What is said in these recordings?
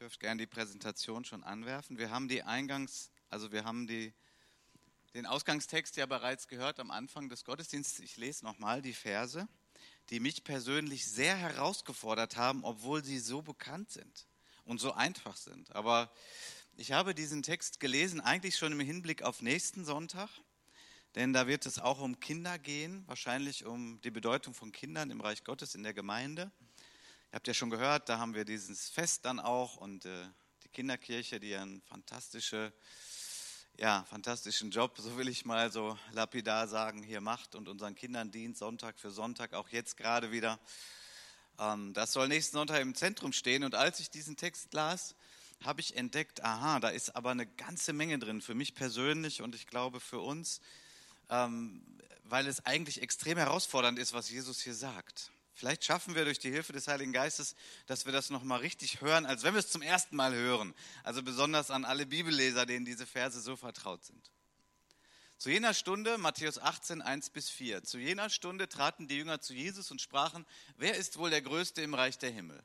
dürft gerne die Präsentation schon anwerfen. Wir haben die Eingangs, also wir haben die, den Ausgangstext ja bereits gehört am Anfang des Gottesdienstes. Ich lese nochmal die Verse, die mich persönlich sehr herausgefordert haben, obwohl sie so bekannt sind und so einfach sind. Aber ich habe diesen Text gelesen, eigentlich schon im Hinblick auf nächsten Sonntag, denn da wird es auch um Kinder gehen, wahrscheinlich um die Bedeutung von Kindern im Reich Gottes in der Gemeinde. Ihr habt ja schon gehört, da haben wir dieses Fest dann auch und äh, die Kinderkirche, die einen fantastische, ja, fantastischen Job, so will ich mal so lapidar sagen, hier macht und unseren Kindern dient, Sonntag für Sonntag, auch jetzt gerade wieder. Ähm, das soll nächsten Sonntag im Zentrum stehen. Und als ich diesen Text las, habe ich entdeckt, aha, da ist aber eine ganze Menge drin, für mich persönlich und ich glaube für uns, ähm, weil es eigentlich extrem herausfordernd ist, was Jesus hier sagt. Vielleicht schaffen wir durch die Hilfe des Heiligen Geistes, dass wir das nochmal richtig hören, als wenn wir es zum ersten Mal hören. Also besonders an alle Bibelleser, denen diese Verse so vertraut sind. Zu jener Stunde, Matthäus 18, 1 bis 4, zu jener Stunde traten die Jünger zu Jesus und sprachen, wer ist wohl der Größte im Reich der Himmel?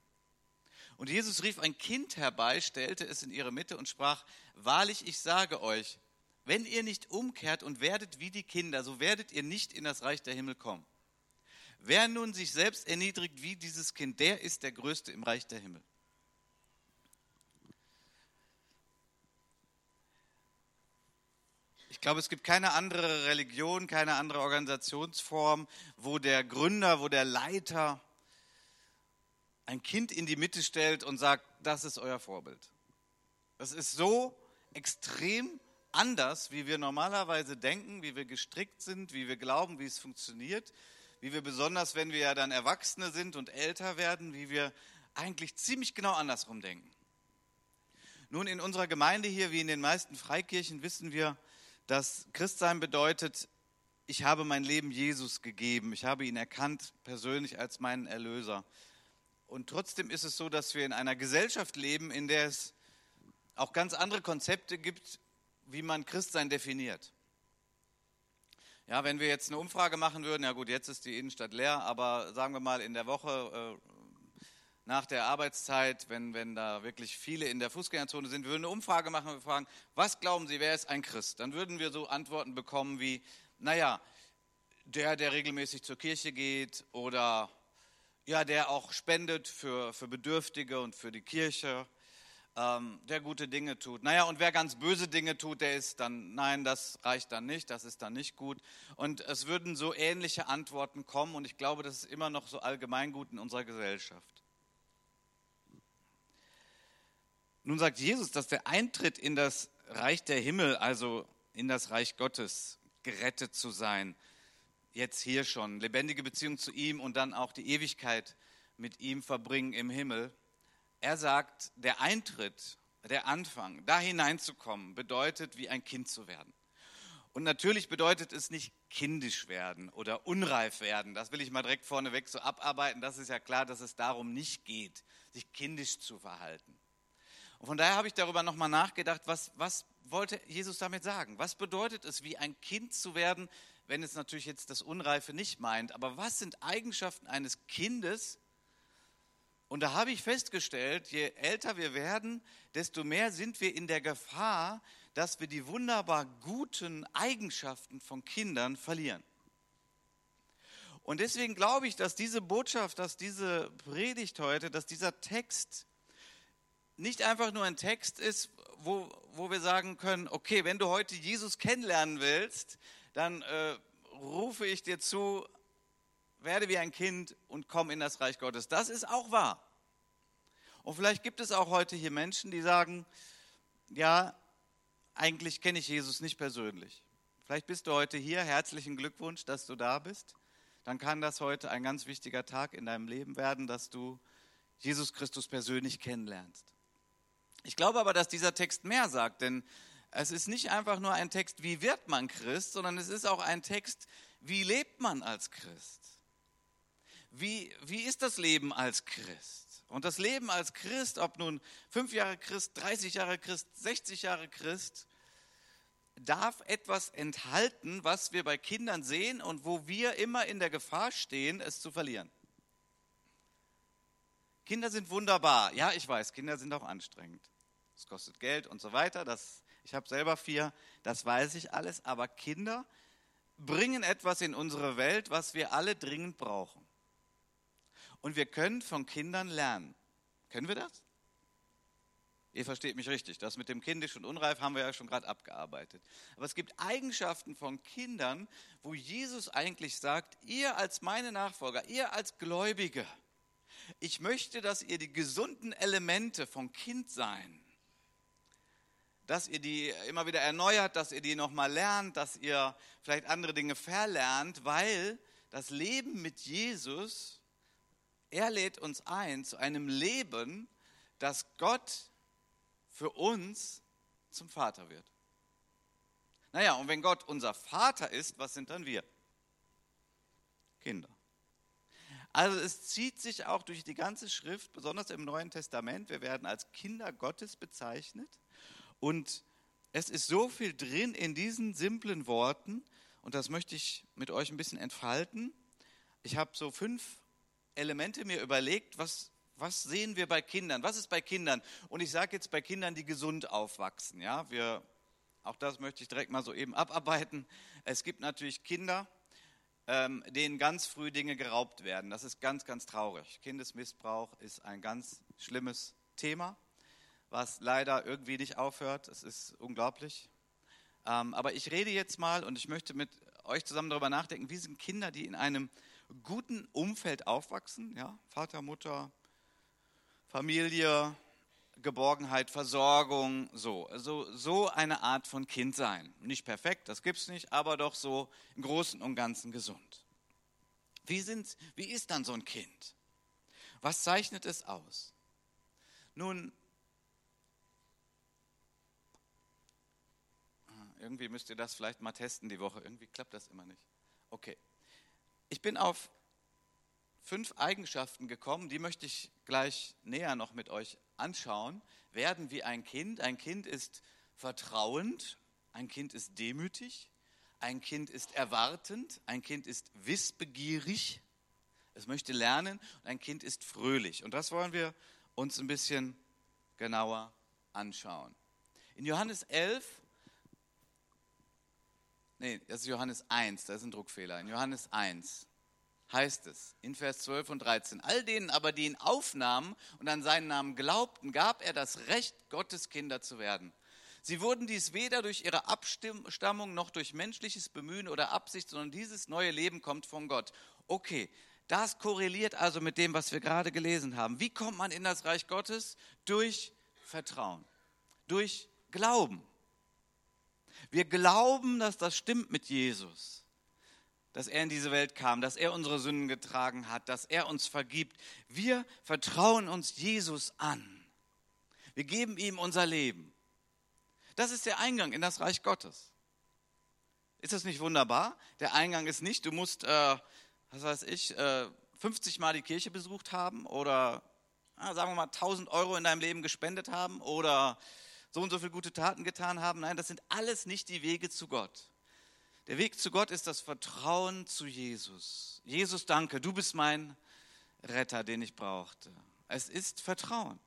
Und Jesus rief ein Kind herbei, stellte es in ihre Mitte und sprach, wahrlich, ich sage euch, wenn ihr nicht umkehrt und werdet wie die Kinder, so werdet ihr nicht in das Reich der Himmel kommen. Wer nun sich selbst erniedrigt wie dieses Kind, der ist der Größte im Reich der Himmel. Ich glaube, es gibt keine andere Religion, keine andere Organisationsform, wo der Gründer, wo der Leiter ein Kind in die Mitte stellt und sagt, das ist euer Vorbild. Das ist so extrem anders, wie wir normalerweise denken, wie wir gestrickt sind, wie wir glauben, wie es funktioniert wie wir besonders, wenn wir ja dann Erwachsene sind und älter werden, wie wir eigentlich ziemlich genau andersrum denken. Nun, in unserer Gemeinde hier, wie in den meisten Freikirchen, wissen wir, dass Christsein bedeutet, ich habe mein Leben Jesus gegeben, ich habe ihn erkannt persönlich als meinen Erlöser. Und trotzdem ist es so, dass wir in einer Gesellschaft leben, in der es auch ganz andere Konzepte gibt, wie man Christsein definiert. Ja, wenn wir jetzt eine Umfrage machen würden, ja gut, jetzt ist die Innenstadt leer, aber sagen wir mal in der Woche äh, nach der Arbeitszeit, wenn, wenn da wirklich viele in der Fußgängerzone sind, würden eine Umfrage machen und fragen, was glauben Sie, wer ist ein Christ? Dann würden wir so Antworten bekommen wie, naja, der, der regelmäßig zur Kirche geht oder ja, der auch spendet für, für Bedürftige und für die Kirche ähm, der gute Dinge tut. Naja, und wer ganz böse Dinge tut, der ist dann, nein, das reicht dann nicht, das ist dann nicht gut. Und es würden so ähnliche Antworten kommen und ich glaube, das ist immer noch so allgemeingut in unserer Gesellschaft. Nun sagt Jesus, dass der Eintritt in das Reich der Himmel, also in das Reich Gottes, gerettet zu sein, jetzt hier schon, lebendige Beziehung zu ihm und dann auch die Ewigkeit mit ihm verbringen im Himmel, er sagt, der Eintritt, der Anfang, da hineinzukommen, bedeutet, wie ein Kind zu werden. Und natürlich bedeutet es nicht kindisch werden oder unreif werden. Das will ich mal direkt vorneweg so abarbeiten. Das ist ja klar, dass es darum nicht geht, sich kindisch zu verhalten. Und von daher habe ich darüber nochmal nachgedacht, was, was wollte Jesus damit sagen? Was bedeutet es, wie ein Kind zu werden, wenn es natürlich jetzt das Unreife nicht meint? Aber was sind Eigenschaften eines Kindes, und da habe ich festgestellt, je älter wir werden, desto mehr sind wir in der Gefahr, dass wir die wunderbar guten Eigenschaften von Kindern verlieren. Und deswegen glaube ich, dass diese Botschaft, dass diese Predigt heute, dass dieser Text nicht einfach nur ein Text ist, wo, wo wir sagen können, okay, wenn du heute Jesus kennenlernen willst, dann äh, rufe ich dir zu, werde wie ein Kind und komm in das Reich Gottes. Das ist auch wahr. Und vielleicht gibt es auch heute hier Menschen, die sagen, ja, eigentlich kenne ich Jesus nicht persönlich. Vielleicht bist du heute hier. Herzlichen Glückwunsch, dass du da bist. Dann kann das heute ein ganz wichtiger Tag in deinem Leben werden, dass du Jesus Christus persönlich kennenlernst. Ich glaube aber, dass dieser Text mehr sagt, denn es ist nicht einfach nur ein Text, wie wird man Christ, sondern es ist auch ein Text, wie lebt man als Christ. Wie, wie ist das Leben als Christ? Und das Leben als Christ, ob nun fünf Jahre Christ, 30 Jahre Christ, 60 Jahre Christ, darf etwas enthalten, was wir bei Kindern sehen und wo wir immer in der Gefahr stehen, es zu verlieren. Kinder sind wunderbar. Ja, ich weiß, Kinder sind auch anstrengend. Es kostet Geld und so weiter. Das, ich habe selber vier, das weiß ich alles. Aber Kinder bringen etwas in unsere Welt, was wir alle dringend brauchen. Und wir können von Kindern lernen. Können wir das? Ihr versteht mich richtig. Das mit dem kindisch und unreif haben wir ja schon gerade abgearbeitet. Aber es gibt Eigenschaften von Kindern, wo Jesus eigentlich sagt, ihr als meine Nachfolger, ihr als Gläubige, ich möchte, dass ihr die gesunden Elemente von Kindsein, dass ihr die immer wieder erneuert, dass ihr die nochmal lernt, dass ihr vielleicht andere Dinge verlernt, weil das Leben mit Jesus, er lädt uns ein zu einem Leben, das Gott für uns zum Vater wird. Naja, und wenn Gott unser Vater ist, was sind dann wir? Kinder. Also es zieht sich auch durch die ganze Schrift, besonders im Neuen Testament. Wir werden als Kinder Gottes bezeichnet. Und es ist so viel drin in diesen simplen Worten. Und das möchte ich mit euch ein bisschen entfalten. Ich habe so fünf Elemente mir überlegt, was was sehen wir bei Kindern? Was ist bei Kindern? Und ich sage jetzt bei Kindern, die gesund aufwachsen. Ja, wir, auch das möchte ich direkt mal so eben abarbeiten. Es gibt natürlich Kinder, ähm, denen ganz früh Dinge geraubt werden. Das ist ganz, ganz traurig. Kindesmissbrauch ist ein ganz schlimmes Thema, was leider irgendwie nicht aufhört. Es ist unglaublich. Ähm, aber ich rede jetzt mal und ich möchte mit euch zusammen darüber nachdenken, wie sind Kinder, die in einem guten Umfeld aufwachsen, ja, Vater, Mutter, Familie, Geborgenheit, Versorgung, so. Also so eine Art von Kind sein. Nicht perfekt, das gibt es nicht, aber doch so im Großen und Ganzen gesund. Wie, sind, wie ist dann so ein Kind? Was zeichnet es aus? Nun, irgendwie müsst ihr das vielleicht mal testen die Woche. Irgendwie klappt das immer nicht. Okay. Ich bin auf fünf Eigenschaften gekommen, die möchte ich gleich näher noch mit euch anschauen. Werden wie ein Kind. Ein Kind ist vertrauend, ein Kind ist demütig, ein Kind ist erwartend, ein Kind ist wissbegierig, es möchte lernen und ein Kind ist fröhlich. Und das wollen wir uns ein bisschen genauer anschauen. In Johannes 11, nee, das ist Johannes 1, da ist ein Druckfehler. In Johannes 1, heißt es in Vers 12 und 13. All denen aber, die ihn aufnahmen und an seinen Namen glaubten, gab er das Recht, Gottes Kinder zu werden. Sie wurden dies weder durch ihre Abstammung noch durch menschliches Bemühen oder Absicht, sondern dieses neue Leben kommt von Gott. Okay, das korreliert also mit dem, was wir gerade gelesen haben. Wie kommt man in das Reich Gottes? Durch Vertrauen, durch Glauben. Wir glauben, dass das stimmt mit Jesus dass er in diese Welt kam, dass er unsere Sünden getragen hat, dass er uns vergibt. Wir vertrauen uns Jesus an. Wir geben ihm unser Leben. Das ist der Eingang in das Reich Gottes. Ist das nicht wunderbar? Der Eingang ist nicht, du musst, äh, was weiß ich, äh, 50 Mal die Kirche besucht haben oder sagen wir mal 1000 Euro in deinem Leben gespendet haben oder so und so viele gute Taten getan haben. Nein, das sind alles nicht die Wege zu Gott. Der Weg zu Gott ist das Vertrauen zu Jesus. Jesus, danke, du bist mein Retter, den ich brauchte. Es ist Vertrauen.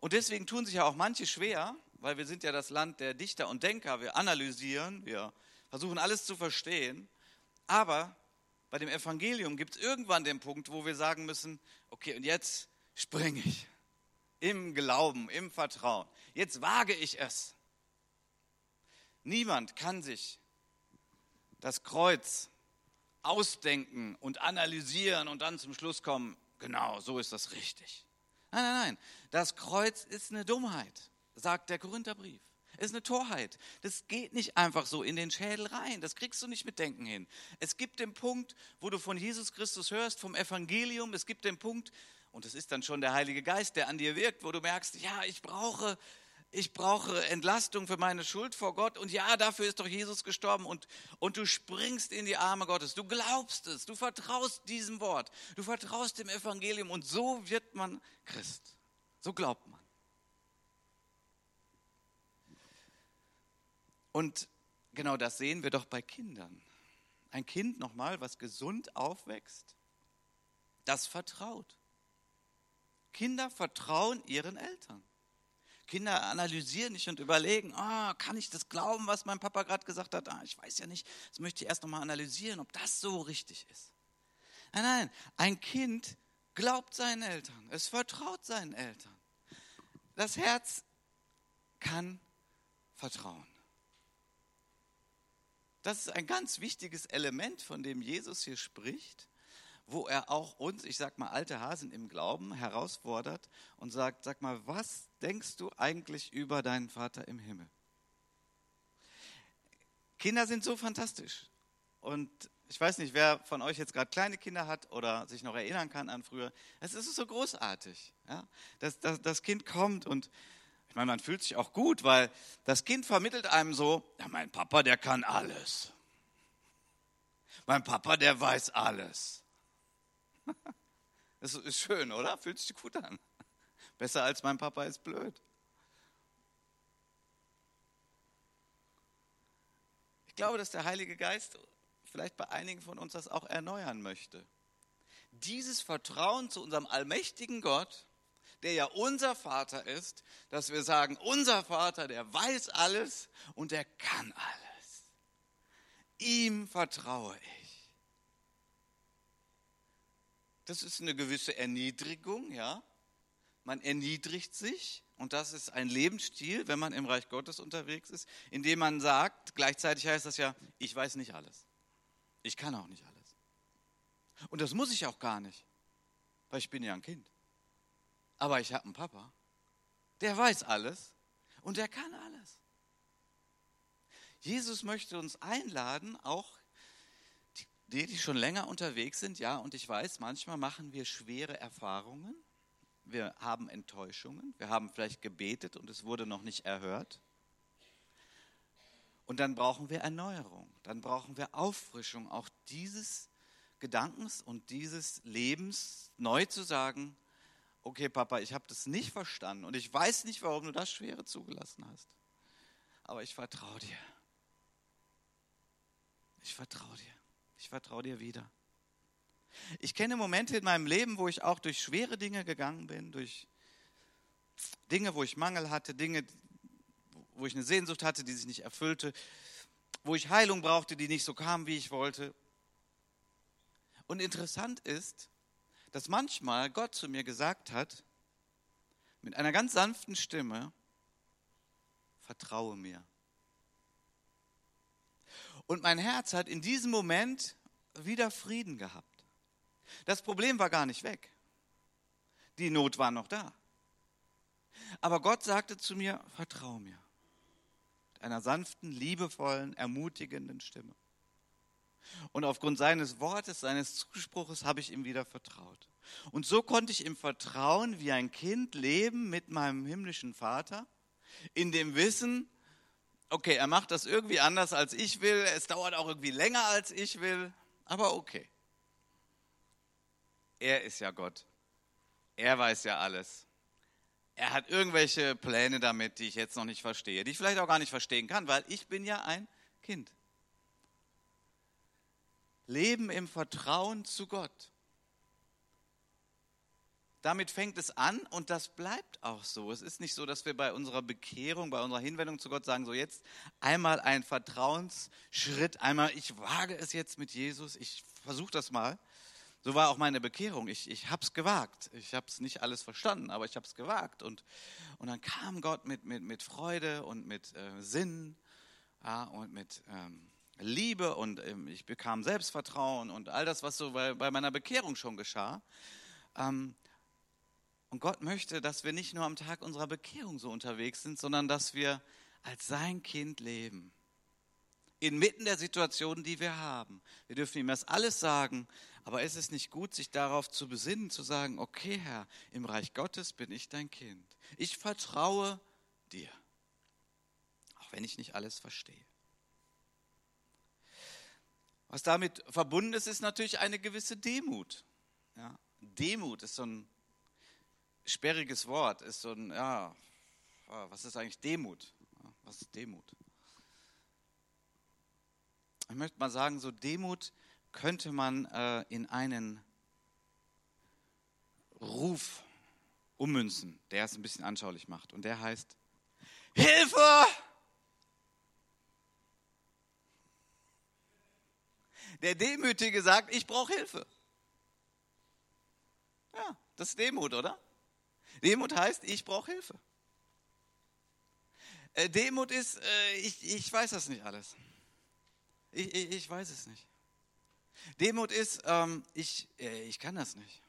Und deswegen tun sich ja auch manche schwer, weil wir sind ja das Land der Dichter und Denker. Wir analysieren, wir versuchen alles zu verstehen. Aber bei dem Evangelium gibt es irgendwann den Punkt, wo wir sagen müssen, okay, und jetzt springe ich im Glauben, im Vertrauen. Jetzt wage ich es. Niemand kann sich das Kreuz ausdenken und analysieren und dann zum Schluss kommen, genau, so ist das richtig. Nein, nein, nein. Das Kreuz ist eine Dummheit, sagt der Korintherbrief. Es ist eine Torheit. Das geht nicht einfach so in den Schädel rein. Das kriegst du nicht mit Denken hin. Es gibt den Punkt, wo du von Jesus Christus hörst, vom Evangelium. Es gibt den Punkt, und es ist dann schon der Heilige Geist, der an dir wirkt, wo du merkst, ja, ich brauche ich brauche Entlastung für meine Schuld vor Gott und ja, dafür ist doch Jesus gestorben und, und du springst in die Arme Gottes, du glaubst es, du vertraust diesem Wort, du vertraust dem Evangelium und so wird man Christ. So glaubt man. Und genau das sehen wir doch bei Kindern. Ein Kind nochmal, was gesund aufwächst, das vertraut. Kinder vertrauen ihren Eltern. Kinder analysieren nicht und überlegen, oh, kann ich das glauben, was mein Papa gerade gesagt hat? Ah, ich weiß ja nicht, das möchte ich erst nochmal analysieren, ob das so richtig ist. Nein, nein, ein Kind glaubt seinen Eltern, es vertraut seinen Eltern. Das Herz kann vertrauen. Das ist ein ganz wichtiges Element, von dem Jesus hier spricht, wo er auch uns, ich sag mal alte Hasen im Glauben, herausfordert und sagt, sag mal, was denkst du eigentlich über deinen Vater im Himmel? Kinder sind so fantastisch. Und ich weiß nicht, wer von euch jetzt gerade kleine Kinder hat oder sich noch erinnern kann an früher. Es ist so großartig. Ja? Das, das, das Kind kommt und ich meine, man fühlt sich auch gut, weil das Kind vermittelt einem so, ja, mein Papa, der kann alles. Mein Papa, der weiß alles. Das ist schön, oder? Fühlt sich gut an. Besser als mein Papa ist blöd. Ich glaube, dass der Heilige Geist vielleicht bei einigen von uns das auch erneuern möchte. Dieses Vertrauen zu unserem allmächtigen Gott, der ja unser Vater ist, dass wir sagen, unser Vater, der weiß alles und der kann alles. Ihm vertraue ich. Das ist eine gewisse Erniedrigung, ja. Man erniedrigt sich und das ist ein Lebensstil, wenn man im Reich Gottes unterwegs ist, indem man sagt, gleichzeitig heißt das ja, ich weiß nicht alles. Ich kann auch nicht alles. Und das muss ich auch gar nicht, weil ich bin ja ein Kind. Aber ich habe einen Papa, der weiß alles und der kann alles. Jesus möchte uns einladen, auch die, die schon länger unterwegs sind, ja, und ich weiß, manchmal machen wir schwere Erfahrungen, wir haben Enttäuschungen, wir haben vielleicht gebetet und es wurde noch nicht erhört. Und dann brauchen wir Erneuerung, dann brauchen wir Auffrischung auch dieses Gedankens und dieses Lebens neu zu sagen, okay Papa, ich habe das nicht verstanden und ich weiß nicht, warum du das Schwere zugelassen hast. Aber ich vertraue dir. Ich vertraue dir. Ich vertraue dir wieder. Ich kenne Momente in meinem Leben, wo ich auch durch schwere Dinge gegangen bin, durch Dinge, wo ich Mangel hatte, Dinge, wo ich eine Sehnsucht hatte, die sich nicht erfüllte, wo ich Heilung brauchte, die nicht so kam, wie ich wollte. Und interessant ist, dass manchmal Gott zu mir gesagt hat, mit einer ganz sanften Stimme, vertraue mir. Und mein Herz hat in diesem Moment wieder Frieden gehabt. Das Problem war gar nicht weg. Die Not war noch da. Aber Gott sagte zu mir, vertraue mir. Mit einer sanften, liebevollen, ermutigenden Stimme. Und aufgrund seines Wortes, seines Zuspruches habe ich ihm wieder vertraut. Und so konnte ich im Vertrauen wie ein Kind leben mit meinem himmlischen Vater, in dem Wissen, okay, er macht das irgendwie anders als ich will, es dauert auch irgendwie länger als ich will, aber okay. Er ist ja Gott. Er weiß ja alles. Er hat irgendwelche Pläne damit, die ich jetzt noch nicht verstehe, die ich vielleicht auch gar nicht verstehen kann, weil ich bin ja ein Kind. Leben im Vertrauen zu Gott. Damit fängt es an und das bleibt auch so. Es ist nicht so, dass wir bei unserer Bekehrung, bei unserer Hinwendung zu Gott sagen, so jetzt einmal ein Vertrauensschritt, einmal ich wage es jetzt mit Jesus, ich versuche das mal. So war auch meine Bekehrung. Ich, ich habe es gewagt. Ich habe es nicht alles verstanden, aber ich habe es gewagt. Und, und dann kam Gott mit, mit, mit Freude und mit äh, Sinn ja, und mit ähm, Liebe und ähm, ich bekam Selbstvertrauen und all das, was so bei, bei meiner Bekehrung schon geschah. Ähm, und Gott möchte, dass wir nicht nur am Tag unserer Bekehrung so unterwegs sind, sondern dass wir als sein Kind leben. Inmitten der Situationen, die wir haben. Wir dürfen ihm das alles sagen, aber ist es nicht gut, sich darauf zu besinnen, zu sagen, okay Herr, im Reich Gottes bin ich dein Kind. Ich vertraue dir, auch wenn ich nicht alles verstehe. Was damit verbunden ist, ist natürlich eine gewisse Demut. Ja, Demut ist so ein sperriges Wort, ist so ein, ja, was ist eigentlich Demut? Was ist Demut? Ich möchte mal sagen, so Demut könnte man äh, in einen Ruf ummünzen, der es ein bisschen anschaulich macht. Und der heißt Hilfe! Der Demütige sagt, ich brauche Hilfe. Ja, das ist Demut, oder? Demut heißt, ich brauche Hilfe. Äh, Demut ist, äh, ich, ich weiß das nicht alles. Ich, ich, ich weiß es nicht. Demut ist, ähm, ich, äh, ich kann das nicht.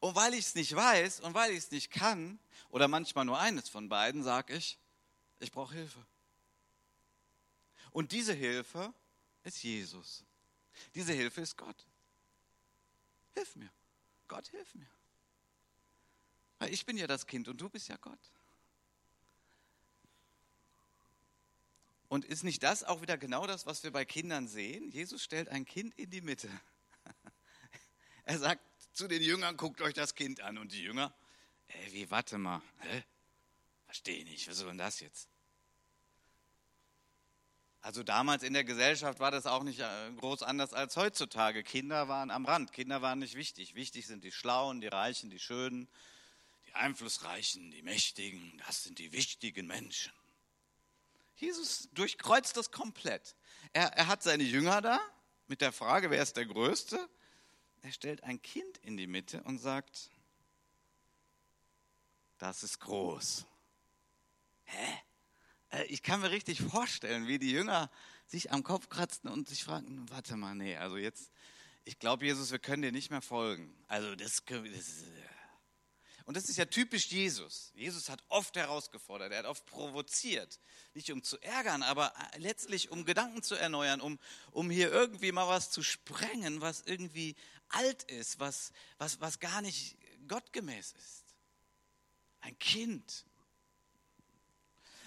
Und weil ich es nicht weiß und weil ich es nicht kann, oder manchmal nur eines von beiden, sage ich, ich brauche Hilfe. Und diese Hilfe ist Jesus. Diese Hilfe ist Gott. Hilf mir. Gott, hilf mir. Ich bin ja das Kind und du bist ja Gott. Und ist nicht das auch wieder genau das, was wir bei Kindern sehen? Jesus stellt ein Kind in die Mitte. Er sagt zu den Jüngern, guckt euch das Kind an. Und die Jünger, ey, wie, warte mal, hä? Verstehe nicht, was soll denn das jetzt? Also damals in der Gesellschaft war das auch nicht äh, groß anders als heutzutage. Kinder waren am Rand, Kinder waren nicht wichtig. Wichtig sind die Schlauen, die Reichen, die Schönen, die Einflussreichen, die Mächtigen. Das sind die wichtigen Menschen. Jesus durchkreuzt das komplett. Er, er hat seine Jünger da mit der Frage, wer ist der Größte? Er stellt ein Kind in die Mitte und sagt, das ist groß. Hä? Äh, ich kann mir richtig vorstellen, wie die Jünger sich am Kopf kratzten und sich fragten, warte mal, nee, also jetzt, ich glaube, Jesus, wir können dir nicht mehr folgen. Also das, das und das ist ja typisch Jesus. Jesus hat oft herausgefordert, er hat oft provoziert. Nicht um zu ärgern, aber letztlich um Gedanken zu erneuern, um, um hier irgendwie mal was zu sprengen, was irgendwie alt ist, was, was, was gar nicht gottgemäß ist. Ein Kind,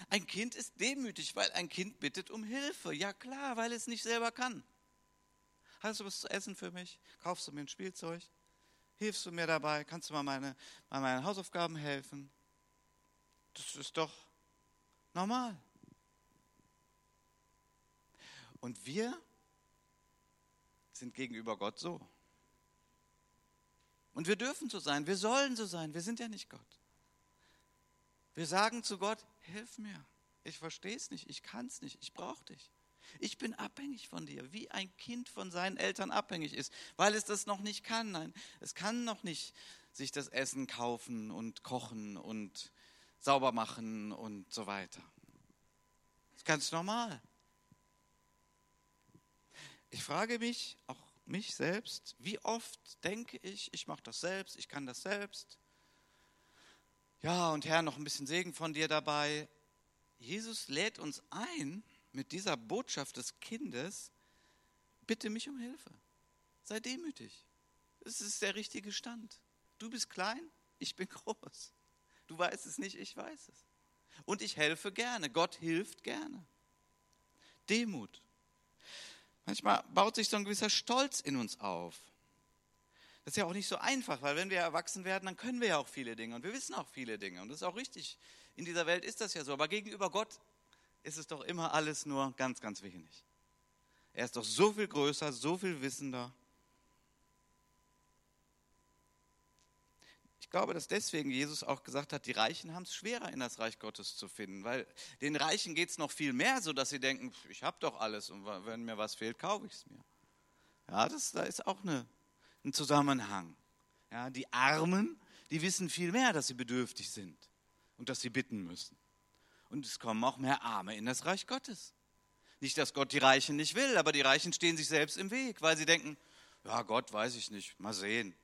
ein Kind ist demütig, weil ein Kind bittet um Hilfe. Ja klar, weil es nicht selber kann. Hast du was zu essen für mich? Kaufst du mir ein Spielzeug? Hilfst du mir dabei? Kannst du mal meine, bei meinen Hausaufgaben helfen? Das ist doch normal. Und wir sind gegenüber Gott so. Und wir dürfen so sein, wir sollen so sein, wir sind ja nicht Gott. Wir sagen zu Gott, hilf mir. Ich verstehe es nicht, ich kann es nicht, ich brauche dich. Ich bin abhängig von dir, wie ein Kind von seinen Eltern abhängig ist, weil es das noch nicht kann. Nein, es kann noch nicht sich das Essen kaufen und kochen und sauber machen und so weiter. Das ist ganz normal. Ich frage mich, auch mich selbst, wie oft denke ich, ich mache das selbst, ich kann das selbst. Ja, und Herr, noch ein bisschen Segen von dir dabei. Jesus lädt uns ein mit dieser Botschaft des Kindes, bitte mich um Hilfe. Sei demütig. Es ist der richtige Stand. Du bist klein, ich bin groß. Du weißt es nicht, ich weiß es. Und ich helfe gerne. Gott hilft gerne. Demut. Manchmal baut sich so ein gewisser Stolz in uns auf. Das ist ja auch nicht so einfach, weil wenn wir erwachsen werden, dann können wir ja auch viele Dinge und wir wissen auch viele Dinge und das ist auch richtig. In dieser Welt ist das ja so, aber gegenüber Gott ist es doch immer alles nur ganz, ganz wenig. Er ist doch so viel größer, so viel wissender. Ich glaube, dass deswegen Jesus auch gesagt hat, die Reichen haben es schwerer in das Reich Gottes zu finden, weil den Reichen geht es noch viel mehr so, dass sie denken, ich habe doch alles und wenn mir was fehlt, kaufe ich es mir. Ja, das, da ist auch eine einen Zusammenhang. Ja, die Armen, die wissen viel mehr, dass sie bedürftig sind und dass sie bitten müssen. Und es kommen auch mehr Arme in das Reich Gottes. Nicht, dass Gott die Reichen nicht will, aber die Reichen stehen sich selbst im Weg, weil sie denken, ja Gott, weiß ich nicht, mal sehen.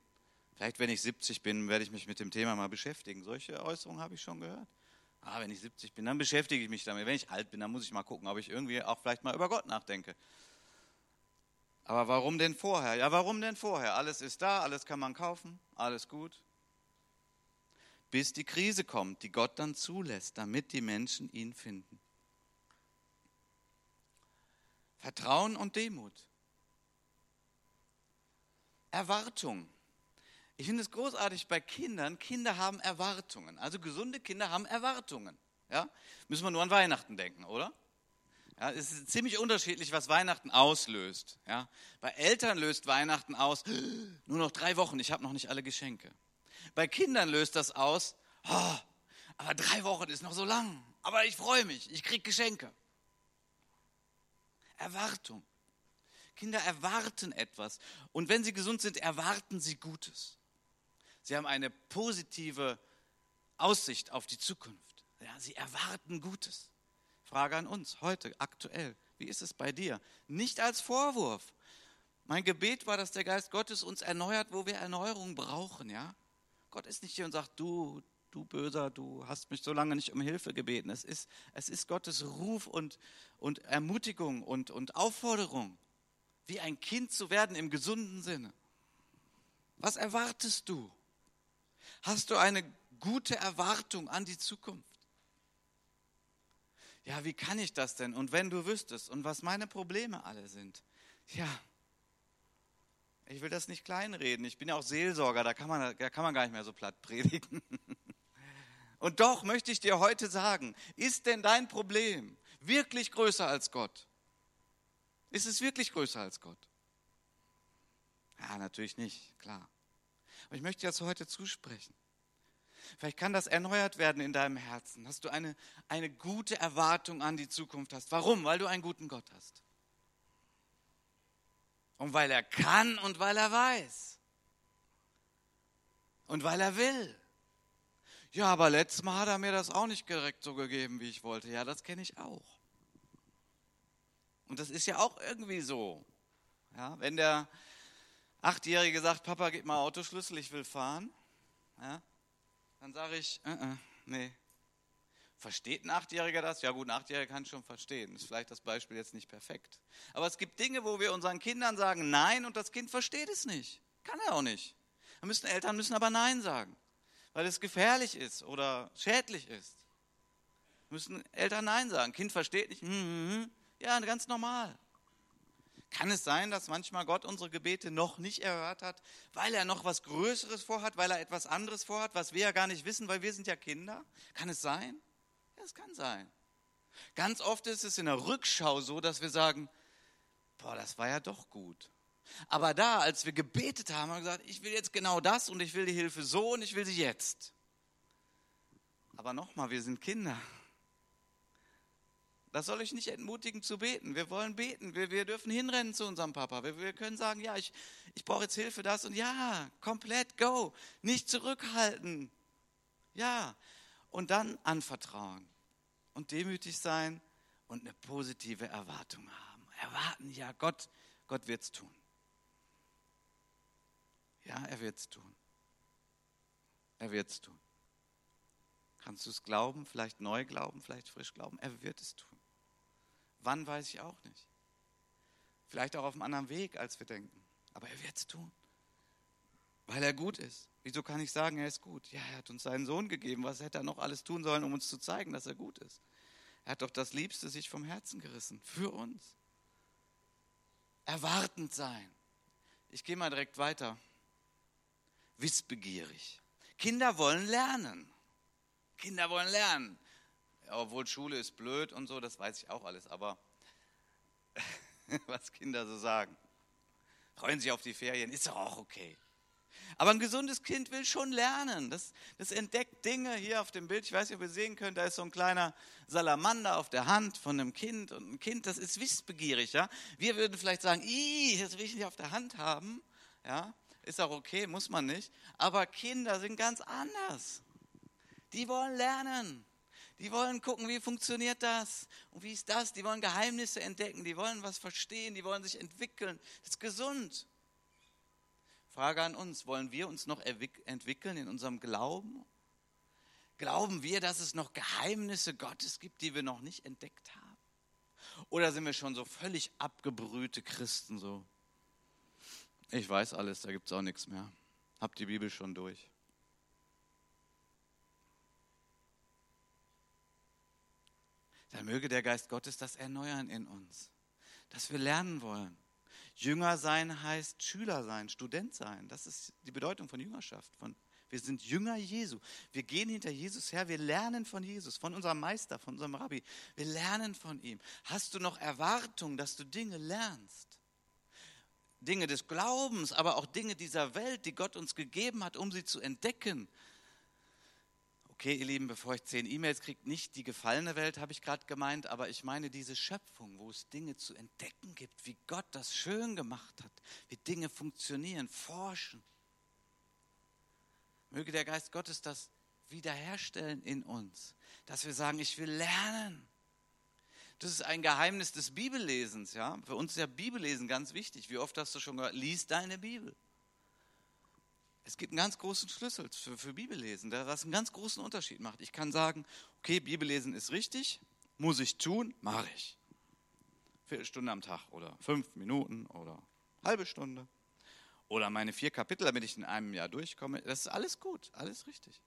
Vielleicht, wenn ich 70 bin, werde ich mich mit dem Thema mal beschäftigen. Solche Äußerungen habe ich schon gehört. Ah, wenn ich 70 bin, dann beschäftige ich mich damit. Wenn ich alt bin, dann muss ich mal gucken, ob ich irgendwie auch vielleicht mal über Gott nachdenke. Aber warum denn vorher? Ja, warum denn vorher? Alles ist da, alles kann man kaufen, alles gut. Bis die Krise kommt, die Gott dann zulässt, damit die Menschen ihn finden. Vertrauen und Demut. Erwartung. Ich finde es großartig bei Kindern. Kinder haben Erwartungen. Also gesunde Kinder haben Erwartungen. Ja? Müssen wir nur an Weihnachten denken, oder? Ja, es ist ziemlich unterschiedlich, was Weihnachten auslöst. Ja, bei Eltern löst Weihnachten aus, nur noch drei Wochen, ich habe noch nicht alle Geschenke. Bei Kindern löst das aus, oh, aber drei Wochen ist noch so lang. Aber ich freue mich, ich kriege Geschenke. Erwartung. Kinder erwarten etwas. Und wenn sie gesund sind, erwarten sie Gutes. Sie haben eine positive Aussicht auf die Zukunft. Ja, sie erwarten Gutes. Frage an uns heute, aktuell. Wie ist es bei dir? Nicht als Vorwurf. Mein Gebet war, dass der Geist Gottes uns erneuert, wo wir Erneuerung brauchen. Ja? Gott ist nicht hier und sagt, du, du Böser, du hast mich so lange nicht um Hilfe gebeten. Es ist, es ist Gottes Ruf und, und Ermutigung und, und Aufforderung, wie ein Kind zu werden im gesunden Sinne. Was erwartest du? Hast du eine gute Erwartung an die Zukunft? Ja, wie kann ich das denn? Und wenn du wüsstest und was meine Probleme alle sind, ja, ich will das nicht kleinreden. Ich bin ja auch Seelsorger, da kann man, da kann man gar nicht mehr so platt predigen. Und doch möchte ich dir heute sagen, ist denn dein Problem wirklich größer als Gott? Ist es wirklich größer als Gott? Ja, natürlich nicht, klar. Aber ich möchte dir das heute zusprechen. Vielleicht kann das erneuert werden in deinem Herzen, dass du eine, eine gute Erwartung an die Zukunft hast. Warum? Weil du einen guten Gott hast. Und weil er kann und weil er weiß. Und weil er will. Ja, aber letztes Mal hat er mir das auch nicht direkt so gegeben, wie ich wollte. Ja, das kenne ich auch. Und das ist ja auch irgendwie so. Ja, wenn der Achtjährige sagt, Papa, gib mal Autoschlüssel, ich will fahren. Ja, dann sage ich, äh, äh, nee. Versteht ein Achtjähriger das? Ja gut, ein Achtjähriger kann schon verstehen. Ist vielleicht das Beispiel jetzt nicht perfekt. Aber es gibt Dinge, wo wir unseren Kindern sagen Nein und das Kind versteht es nicht. Kann er auch nicht. Da müssen Eltern müssen aber Nein sagen, weil es gefährlich ist oder schädlich ist. Müssen Eltern Nein sagen. Kind versteht nicht. Hm, hm, hm. Ja, ganz normal. Kann es sein, dass manchmal Gott unsere Gebete noch nicht erhört hat, weil er noch was Größeres vorhat, weil er etwas anderes vorhat, was wir ja gar nicht wissen, weil wir sind ja Kinder? Kann es sein? Ja, es kann sein. Ganz oft ist es in der Rückschau so, dass wir sagen, boah, das war ja doch gut. Aber da, als wir gebetet haben, haben wir gesagt, ich will jetzt genau das und ich will die Hilfe so und ich will sie jetzt. Aber nochmal, wir sind Kinder. Das soll euch nicht entmutigen zu beten. Wir wollen beten. Wir, wir dürfen hinrennen zu unserem Papa. Wir, wir können sagen, ja, ich, ich brauche jetzt Hilfe, das und ja, komplett go. Nicht zurückhalten. Ja. Und dann anvertrauen und demütig sein und eine positive Erwartung haben. Erwarten, ja, Gott, Gott wird es tun. Ja, er wird es tun. Er wird es tun. Kannst du es glauben, vielleicht neu glauben, vielleicht frisch glauben? Er wird es tun. Wann weiß ich auch nicht. Vielleicht auch auf einem anderen Weg, als wir denken. Aber er wird es tun. Weil er gut ist. Wieso kann ich sagen, er ist gut? Ja, er hat uns seinen Sohn gegeben. Was hätte er noch alles tun sollen, um uns zu zeigen, dass er gut ist? Er hat doch das Liebste sich vom Herzen gerissen. Für uns. Erwartend sein. Ich gehe mal direkt weiter. Wissbegierig. Kinder wollen lernen. Kinder wollen lernen obwohl Schule ist blöd und so, das weiß ich auch alles, aber was Kinder so sagen. Freuen sich auf die Ferien, ist doch auch okay. Aber ein gesundes Kind will schon lernen. Das, das, entdeckt Dinge hier auf dem Bild. Ich weiß nicht, ob ihr sehen könnt, da ist so ein kleiner Salamander auf der Hand von einem Kind. Und ein Kind, das ist wissbegierig. Ja? Wir würden vielleicht sagen, das will ich nicht auf der Hand haben. Ja? Ist auch okay, muss man nicht. Aber Kinder sind ganz anders. Die wollen lernen. Die wollen gucken, wie funktioniert das und wie ist das. Die wollen Geheimnisse entdecken, die wollen was verstehen, die wollen sich entwickeln. Das ist gesund. Frage an uns, wollen wir uns noch entwickeln in unserem Glauben? Glauben wir, dass es noch Geheimnisse Gottes gibt, die wir noch nicht entdeckt haben? Oder sind wir schon so völlig abgebrühte Christen so? Ich weiß alles, da gibt es auch nichts mehr. Hab die Bibel schon durch. dann möge der Geist Gottes das erneuern in uns, dass wir lernen wollen. Jünger sein heißt Schüler sein, Student sein. Das ist die Bedeutung von Jüngerschaft. Von, wir sind Jünger Jesu. Wir gehen hinter Jesus her. Wir lernen von Jesus, von unserem Meister, von unserem Rabbi. Wir lernen von ihm. Hast du noch Erwartung, dass du Dinge lernst? Dinge des Glaubens, aber auch Dinge dieser Welt, die Gott uns gegeben hat, um sie zu entdecken. Okay, ihr Lieben, bevor ich zehn E-Mails kriege, nicht die gefallene Welt, habe ich gerade gemeint, aber ich meine diese Schöpfung, wo es Dinge zu entdecken gibt, wie Gott das schön gemacht hat, wie Dinge funktionieren, forschen. Möge der Geist Gottes das wiederherstellen in uns, dass wir sagen, ich will lernen. Das ist ein Geheimnis des Bibellesens, ja. Für uns ist ja Bibellesen ganz wichtig. Wie oft hast du schon gehört, lies deine Bibel. Es gibt einen ganz großen Schlüssel für, für Bibellesen, der was einen ganz großen Unterschied macht. Ich kann sagen, okay, Bibellesen ist richtig, muss ich tun, mache ich. Viertelstunde am Tag oder fünf Minuten oder halbe Stunde. Oder meine vier Kapitel, damit ich in einem Jahr durchkomme. Das ist alles gut, alles richtig.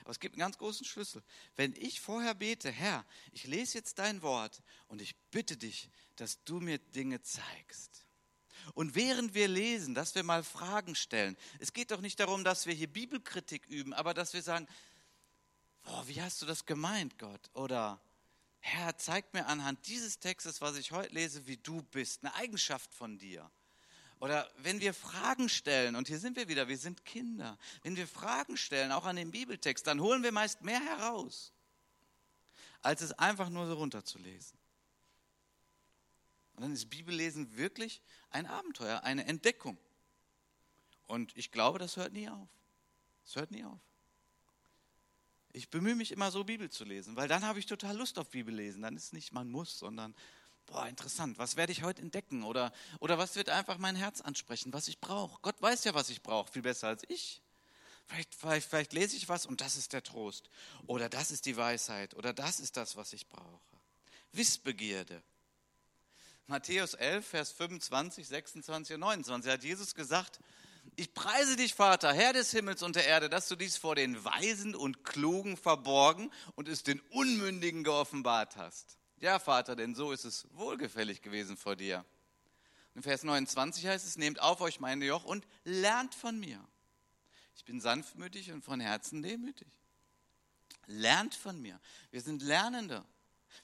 Aber es gibt einen ganz großen Schlüssel. Wenn ich vorher bete, Herr, ich lese jetzt dein Wort und ich bitte dich, dass du mir Dinge zeigst. Und während wir lesen, dass wir mal Fragen stellen. Es geht doch nicht darum, dass wir hier Bibelkritik üben, aber dass wir sagen, boah, wie hast du das gemeint, Gott? Oder Herr, zeig mir anhand dieses Textes, was ich heute lese, wie du bist, eine Eigenschaft von dir. Oder wenn wir Fragen stellen, und hier sind wir wieder, wir sind Kinder, wenn wir Fragen stellen, auch an den Bibeltext, dann holen wir meist mehr heraus, als es einfach nur so runterzulesen. Und dann ist Bibellesen wirklich ein Abenteuer, eine Entdeckung. Und ich glaube, das hört nie auf. Es hört nie auf. Ich bemühe mich immer so, Bibel zu lesen, weil dann habe ich total Lust auf Bibellesen. Dann ist es nicht, man muss, sondern, boah, interessant, was werde ich heute entdecken? Oder, oder was wird einfach mein Herz ansprechen, was ich brauche? Gott weiß ja, was ich brauche, viel besser als ich. Vielleicht, vielleicht, vielleicht lese ich was und das ist der Trost. Oder das ist die Weisheit. Oder das ist das, was ich brauche. Wissbegierde. Matthäus 11, Vers 25, 26 und 29 hat Jesus gesagt, ich preise dich, Vater, Herr des Himmels und der Erde, dass du dies vor den Weisen und Klugen verborgen und es den Unmündigen geoffenbart hast. Ja, Vater, denn so ist es wohlgefällig gewesen vor dir. In Vers 29 heißt es, nehmt auf euch mein Joch und lernt von mir. Ich bin sanftmütig und von Herzen demütig. Lernt von mir. Wir sind Lernende.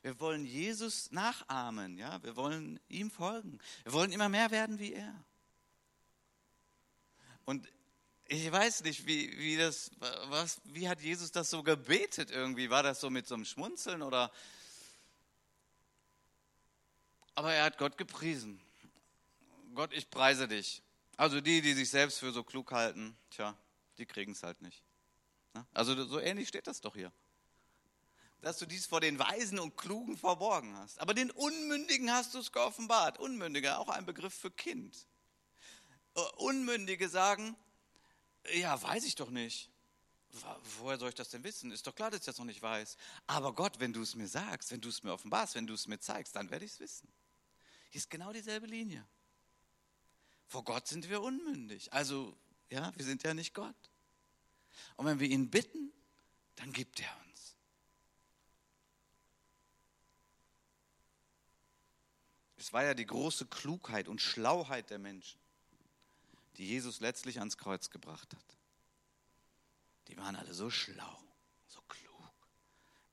Wir wollen Jesus nachahmen, ja, wir wollen ihm folgen. Wir wollen immer mehr werden wie er. Und ich weiß nicht, wie, wie das, was, wie hat Jesus das so gebetet irgendwie? War das so mit so einem Schmunzeln oder? Aber er hat Gott gepriesen. Gott, ich preise dich. Also die, die sich selbst für so klug halten, tja, die kriegen es halt nicht. Ne? Also so ähnlich steht das doch hier dass du dies vor den Weisen und Klugen verborgen hast. Aber den Unmündigen hast du es geoffenbart. Unmündige, auch ein Begriff für Kind. Äh, Unmündige sagen, ja, weiß ich doch nicht. Woher soll ich das denn wissen? Ist doch klar, dass ich das noch nicht weiß. Aber Gott, wenn du es mir sagst, wenn du es mir offenbarst, wenn du es mir zeigst, dann werde ich es wissen. Hier ist genau dieselbe Linie. Vor Gott sind wir unmündig. Also, ja, wir sind ja nicht Gott. Und wenn wir ihn bitten, dann gibt er uns. Es war ja die große Klugheit und Schlauheit der Menschen, die Jesus letztlich ans Kreuz gebracht hat. Die waren alle so schlau, so klug.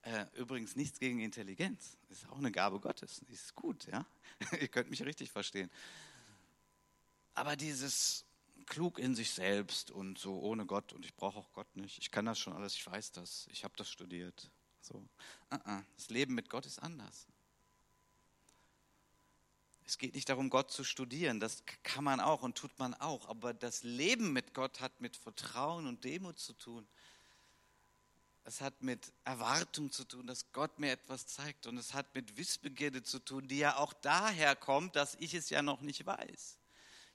Äh, übrigens nichts gegen Intelligenz. Ist auch eine Gabe Gottes. Ist gut, ja. Ihr könnt mich richtig verstehen. Aber dieses klug in sich selbst und so ohne Gott und ich brauche auch Gott nicht. Ich kann das schon alles, ich weiß das, ich habe das studiert. So. Uh -uh. Das Leben mit Gott ist anders. Es geht nicht darum, Gott zu studieren. Das kann man auch und tut man auch. Aber das Leben mit Gott hat mit Vertrauen und Demut zu tun. Es hat mit Erwartung zu tun, dass Gott mir etwas zeigt. Und es hat mit Wissbegierde zu tun, die ja auch daher kommt, dass ich es ja noch nicht weiß.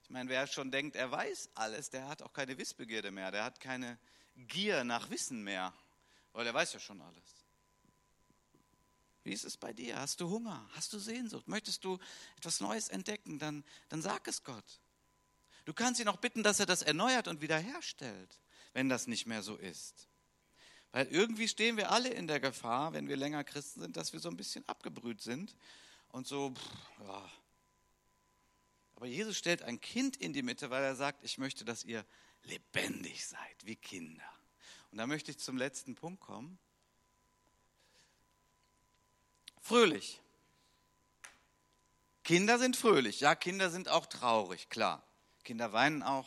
Ich meine, wer schon denkt, er weiß alles, der hat auch keine Wissbegierde mehr. Der hat keine Gier nach Wissen mehr, weil er weiß ja schon alles. Wie ist es bei dir? Hast du Hunger? Hast du Sehnsucht? Möchtest du etwas Neues entdecken? Dann, dann sag es Gott. Du kannst ihn auch bitten, dass er das erneuert und wiederherstellt, wenn das nicht mehr so ist. Weil irgendwie stehen wir alle in der Gefahr, wenn wir länger Christen sind, dass wir so ein bisschen abgebrüht sind und so, ja. Aber Jesus stellt ein Kind in die Mitte, weil er sagt, ich möchte, dass ihr lebendig seid, wie Kinder. Und da möchte ich zum letzten Punkt kommen fröhlich. Kinder sind fröhlich. Ja, Kinder sind auch traurig, klar. Kinder weinen auch.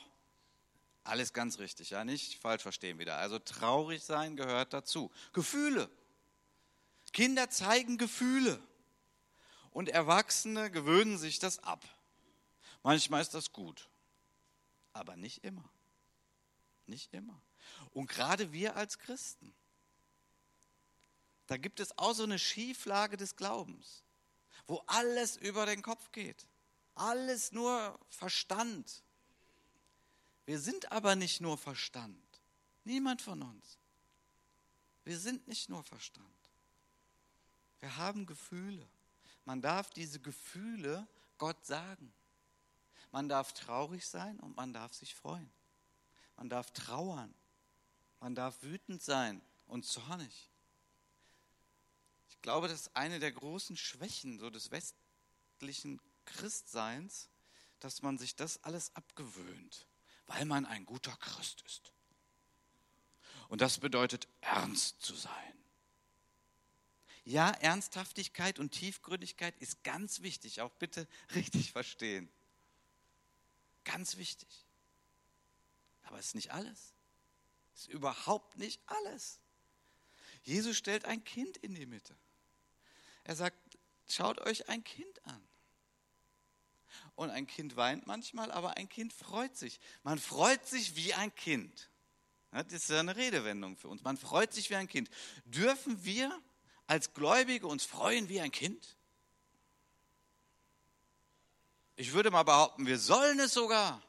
Alles ganz richtig, ja, nicht falsch verstehen wieder. Also traurig sein gehört dazu. Gefühle. Kinder zeigen Gefühle. Und Erwachsene gewöhnen sich das ab. Manchmal ist das gut, aber nicht immer. Nicht immer. Und gerade wir als Christen, da gibt es auch so eine Schieflage des Glaubens, wo alles über den Kopf geht. Alles nur Verstand. Wir sind aber nicht nur Verstand. Niemand von uns. Wir sind nicht nur Verstand. Wir haben Gefühle. Man darf diese Gefühle Gott sagen. Man darf traurig sein und man darf sich freuen. Man darf trauern. Man darf wütend sein und zornig. Ich glaube, das ist eine der großen Schwächen so des westlichen Christseins, dass man sich das alles abgewöhnt, weil man ein guter Christ ist. Und das bedeutet, ernst zu sein. Ja, Ernsthaftigkeit und Tiefgründigkeit ist ganz wichtig, auch bitte richtig verstehen. Ganz wichtig. Aber es ist nicht alles. Es ist überhaupt nicht alles. Jesus stellt ein Kind in die Mitte. Er sagt, schaut euch ein Kind an. Und ein Kind weint manchmal, aber ein Kind freut sich. Man freut sich wie ein Kind. Das ist eine Redewendung für uns. Man freut sich wie ein Kind. Dürfen wir als Gläubige uns freuen wie ein Kind? Ich würde mal behaupten, wir sollen es sogar.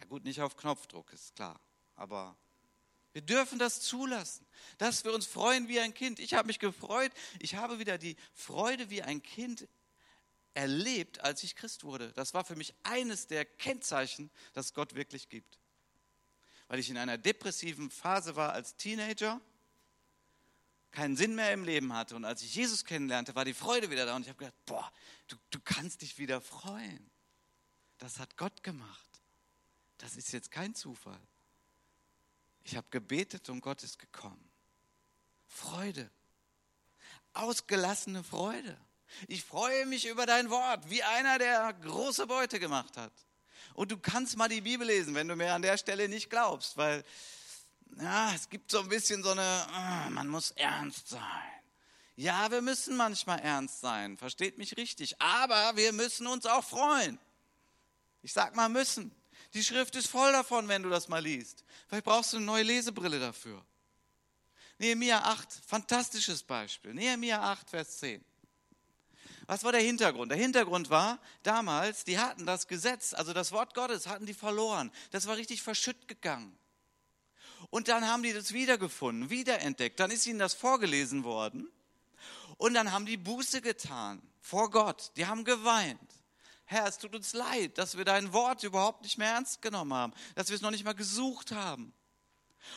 Ja gut, nicht auf Knopfdruck, ist klar. Aber wir dürfen das zulassen, dass wir uns freuen wie ein Kind. Ich habe mich gefreut. Ich habe wieder die Freude wie ein Kind erlebt, als ich Christ wurde. Das war für mich eines der Kennzeichen, dass Gott wirklich gibt. Weil ich in einer depressiven Phase war als Teenager, keinen Sinn mehr im Leben hatte. Und als ich Jesus kennenlernte, war die Freude wieder da. Und ich habe gedacht, boah, du, du kannst dich wieder freuen. Das hat Gott gemacht. Das ist jetzt kein Zufall. Ich habe gebetet und Gott ist gekommen. Freude. Ausgelassene Freude. Ich freue mich über dein Wort, wie einer, der große Beute gemacht hat. Und du kannst mal die Bibel lesen, wenn du mir an der Stelle nicht glaubst, weil ja, es gibt so ein bisschen so eine, ah, man muss ernst sein. Ja, wir müssen manchmal ernst sein, versteht mich richtig, aber wir müssen uns auch freuen. Ich sag mal müssen. Die Schrift ist voll davon, wenn du das mal liest. Vielleicht brauchst du eine neue Lesebrille dafür. Nehemiah 8, fantastisches Beispiel. Nehemiah 8, Vers 10. Was war der Hintergrund? Der Hintergrund war damals, die hatten das Gesetz, also das Wort Gottes, hatten die verloren. Das war richtig verschütt gegangen. Und dann haben die das wiedergefunden, wiederentdeckt. Dann ist ihnen das vorgelesen worden. Und dann haben die Buße getan vor Gott. Die haben geweint. Herr, es tut uns leid, dass wir dein Wort überhaupt nicht mehr ernst genommen haben, dass wir es noch nicht mal gesucht haben.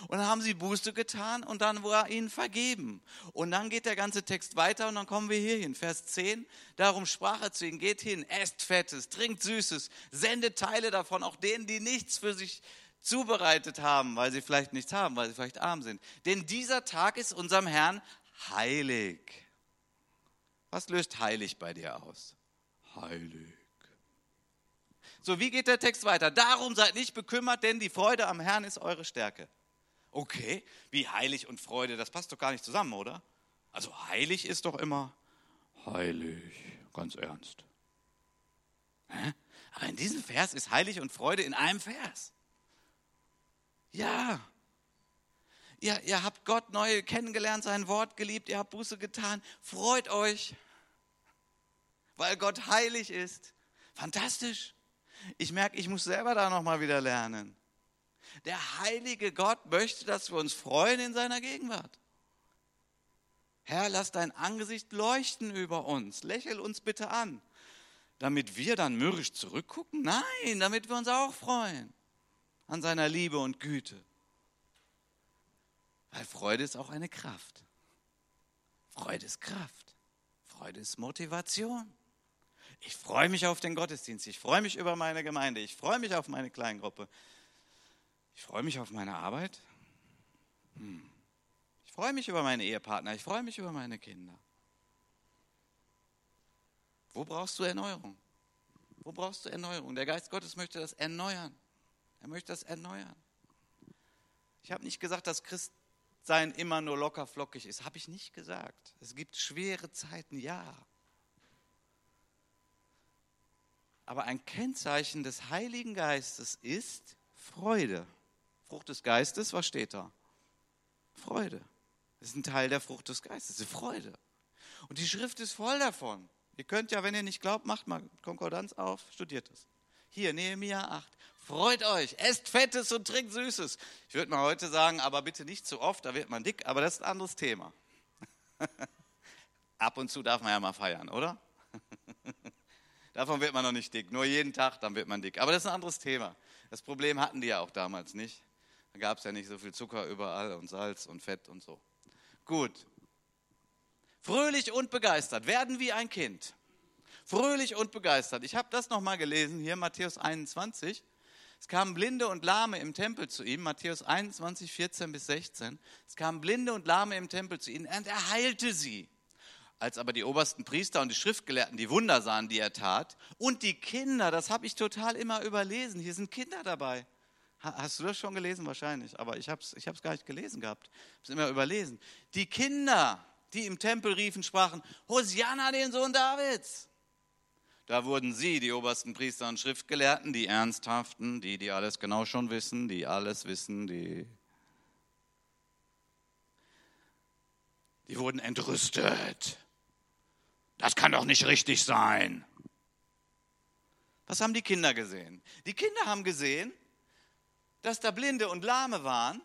Und dann haben sie Buße getan und dann war ihnen vergeben. Und dann geht der ganze Text weiter und dann kommen wir hier hin. Vers 10. Darum sprach er zu ihnen, geht hin, esst Fettes, trinkt Süßes, sendet Teile davon, auch denen, die nichts für sich zubereitet haben, weil sie vielleicht nichts haben, weil sie vielleicht arm sind. Denn dieser Tag ist unserem Herrn heilig. Was löst heilig bei dir aus? Heilig. So, wie geht der Text weiter? Darum seid nicht bekümmert, denn die Freude am Herrn ist eure Stärke. Okay, wie heilig und Freude, das passt doch gar nicht zusammen, oder? Also heilig ist doch immer heilig, ganz ernst. Hä? Aber in diesem Vers ist heilig und Freude in einem Vers. Ja. Ihr, ihr habt Gott neu kennengelernt, sein Wort geliebt, ihr habt Buße getan. Freut euch, weil Gott heilig ist. Fantastisch. Ich merke, ich muss selber da nochmal wieder lernen. Der heilige Gott möchte, dass wir uns freuen in seiner Gegenwart. Herr, lass dein Angesicht leuchten über uns. Lächel uns bitte an. Damit wir dann mürrisch zurückgucken? Nein, damit wir uns auch freuen an seiner Liebe und Güte. Weil Freude ist auch eine Kraft. Freude ist Kraft. Freude ist Motivation. Ich freue mich auf den Gottesdienst. Ich freue mich über meine Gemeinde. Ich freue mich auf meine Kleingruppe. Ich freue mich auf meine Arbeit. Hm. Ich freue mich über meine Ehepartner. Ich freue mich über meine Kinder. Wo brauchst du Erneuerung? Wo brauchst du Erneuerung? Der Geist Gottes möchte das erneuern. Er möchte das erneuern. Ich habe nicht gesagt, dass Christsein immer nur locker flockig ist. Habe ich nicht gesagt. Es gibt schwere Zeiten, ja. Aber ein Kennzeichen des Heiligen Geistes ist Freude. Frucht des Geistes, was steht da? Freude. Das ist ein Teil der Frucht des Geistes, die Freude. Und die Schrift ist voll davon. Ihr könnt ja, wenn ihr nicht glaubt, macht mal Konkordanz auf, studiert es. Hier, Nehemiah 8. Freut euch, esst Fettes und trinkt Süßes. Ich würde mal heute sagen, aber bitte nicht zu oft, da wird man dick, aber das ist ein anderes Thema. Ab und zu darf man ja mal feiern, oder? Davon wird man noch nicht dick. Nur jeden Tag, dann wird man dick. Aber das ist ein anderes Thema. Das Problem hatten die ja auch damals nicht. Da gab es ja nicht so viel Zucker überall und Salz und Fett und so. Gut. Fröhlich und begeistert. Werden wie ein Kind. Fröhlich und begeistert. Ich habe das nochmal gelesen, hier Matthäus 21. Es kamen Blinde und Lahme im Tempel zu ihm, Matthäus 21, 14 bis 16. Es kamen Blinde und Lahme im Tempel zu ihm und er heilte sie. Als aber die obersten Priester und die Schriftgelehrten die Wunder sahen, die er tat, und die Kinder, das habe ich total immer überlesen, hier sind Kinder dabei. Hast du das schon gelesen? Wahrscheinlich, aber ich habe es ich gar nicht gelesen gehabt. Ich habe es immer überlesen. Die Kinder, die im Tempel riefen, sprachen, Hosianna, den Sohn Davids. Da wurden sie, die obersten Priester und Schriftgelehrten, die Ernsthaften, die, die alles genau schon wissen, die alles wissen, die, die wurden entrüstet. Das kann doch nicht richtig sein. Was haben die Kinder gesehen? Die Kinder haben gesehen, dass da Blinde und Lahme waren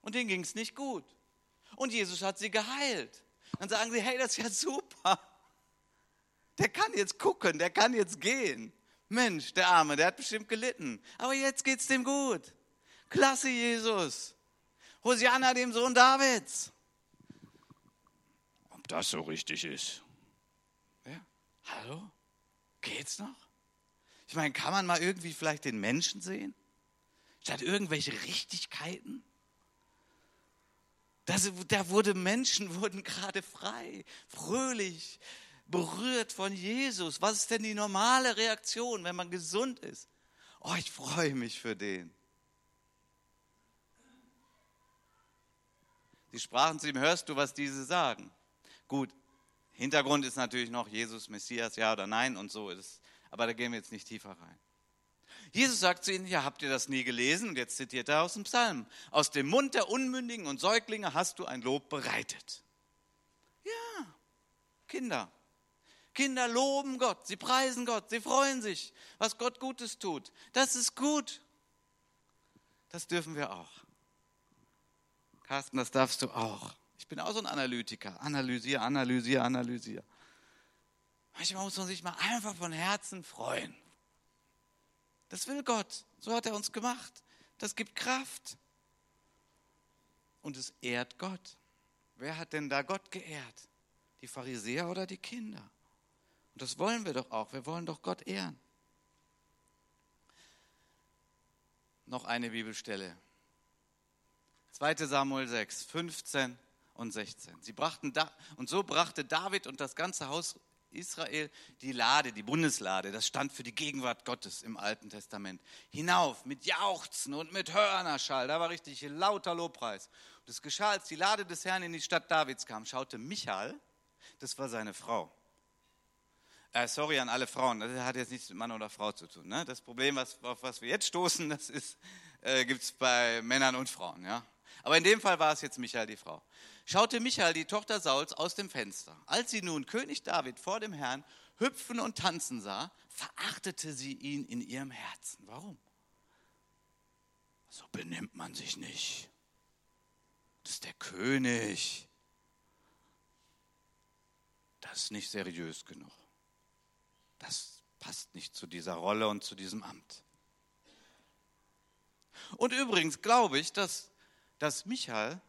und denen ging es nicht gut. Und Jesus hat sie geheilt. Dann sagen sie, hey, das ist ja super. Der kann jetzt gucken, der kann jetzt gehen. Mensch, der Arme, der hat bestimmt gelitten. Aber jetzt geht es dem gut. Klasse, Jesus. Hosianna, dem Sohn Davids. Ob das so richtig ist. Hallo? Geht's noch? Ich meine, kann man mal irgendwie vielleicht den Menschen sehen? Statt irgendwelche Richtigkeiten? Das, da wurde Menschen wurden gerade frei, fröhlich, berührt von Jesus. Was ist denn die normale Reaktion, wenn man gesund ist? Oh, ich freue mich für den. Sie sprachen zu ihm, hörst du, was diese sagen? Gut, Hintergrund ist natürlich noch Jesus, Messias, ja oder nein und so ist. Aber da gehen wir jetzt nicht tiefer rein. Jesus sagt zu ihnen, ja, habt ihr das nie gelesen? Und jetzt zitiert er aus dem Psalm. Aus dem Mund der Unmündigen und Säuglinge hast du ein Lob bereitet. Ja, Kinder. Kinder loben Gott, sie preisen Gott, sie freuen sich, was Gott Gutes tut. Das ist gut. Das dürfen wir auch. Carsten, das darfst du auch. Ich bin auch so ein Analytiker. Analysier, analysier, analysier. Manchmal muss man sich mal einfach von Herzen freuen. Das will Gott. So hat er uns gemacht. Das gibt Kraft. Und es ehrt Gott. Wer hat denn da Gott geehrt? Die Pharisäer oder die Kinder? Und das wollen wir doch auch. Wir wollen doch Gott ehren. Noch eine Bibelstelle. 2 Samuel 6, 15 und 16. Sie brachten da, und so brachte David und das ganze Haus Israel die Lade, die Bundeslade, das stand für die Gegenwart Gottes im Alten Testament, hinauf mit Jauchzen und mit Hörnerschall. Da war richtig lauter Lobpreis. Und es geschah, als die Lade des Herrn in die Stadt Davids kam, schaute Michael, das war seine Frau. Äh, sorry an alle Frauen, das hat jetzt nichts mit Mann oder Frau zu tun. Ne? Das Problem, was, auf was wir jetzt stoßen, das äh, gibt es bei Männern und Frauen. Ja? Aber in dem Fall war es jetzt Michael, die Frau schaute Michael, die Tochter Sauls, aus dem Fenster. Als sie nun König David vor dem Herrn hüpfen und tanzen sah, verachtete sie ihn in ihrem Herzen. Warum? So benimmt man sich nicht. Das ist der König. Das ist nicht seriös genug. Das passt nicht zu dieser Rolle und zu diesem Amt. Und übrigens glaube ich, dass, dass Michael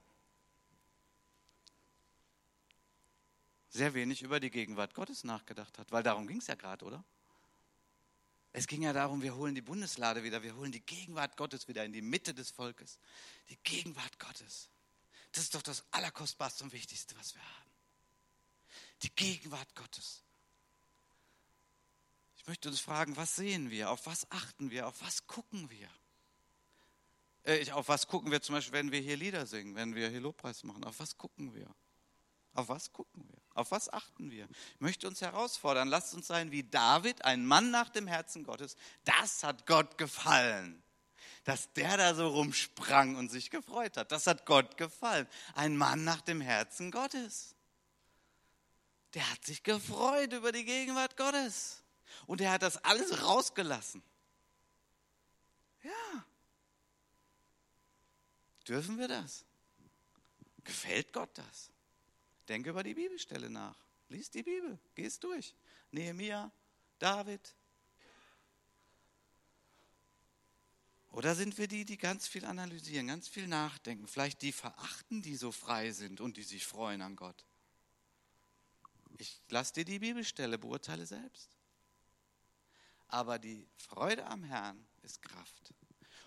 sehr wenig über die Gegenwart Gottes nachgedacht hat, weil darum ging es ja gerade, oder? Es ging ja darum, wir holen die Bundeslade wieder, wir holen die Gegenwart Gottes wieder in die Mitte des Volkes. Die Gegenwart Gottes. Das ist doch das Allerkostbarste und Wichtigste, was wir haben. Die Gegenwart Gottes. Ich möchte uns fragen, was sehen wir? Auf was achten wir? Auf was gucken wir? Äh, auf was gucken wir zum Beispiel, wenn wir hier Lieder singen, wenn wir hier Lobpreis machen? Auf was gucken wir? Auf was gucken wir? Auf was achten wir? Ich möchte uns herausfordern, lasst uns sein wie David, ein Mann nach dem Herzen Gottes. Das hat Gott gefallen. Dass der da so rumsprang und sich gefreut hat. Das hat Gott gefallen. Ein Mann nach dem Herzen Gottes. Der hat sich gefreut über die Gegenwart Gottes. Und er hat das alles rausgelassen. Ja. Dürfen wir das? Gefällt Gott das? Denke über die Bibelstelle nach. Lies die Bibel, geh es durch. Nehemiah, David. Oder sind wir die, die ganz viel analysieren, ganz viel nachdenken, vielleicht die verachten, die so frei sind und die sich freuen an Gott? Ich lasse dir die Bibelstelle, beurteile selbst. Aber die Freude am Herrn ist Kraft.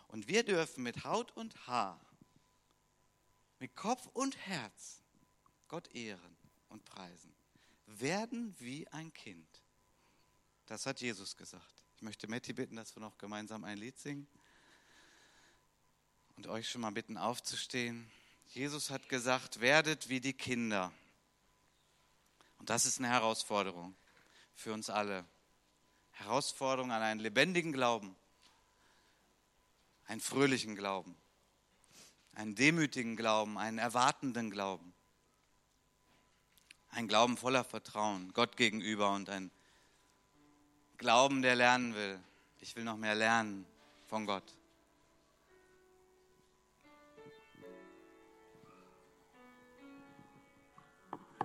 Und wir dürfen mit Haut und Haar, mit Kopf und Herz Gott ehren und preisen. Werden wie ein Kind. Das hat Jesus gesagt. Ich möchte Matti bitten, dass wir noch gemeinsam ein Lied singen und euch schon mal bitten aufzustehen. Jesus hat gesagt, werdet wie die Kinder. Und das ist eine Herausforderung für uns alle. Herausforderung an einen lebendigen Glauben, einen fröhlichen Glauben, einen demütigen Glauben, einen erwartenden Glauben. Ein Glauben voller Vertrauen Gott gegenüber und ein Glauben, der lernen will. Ich will noch mehr lernen von Gott.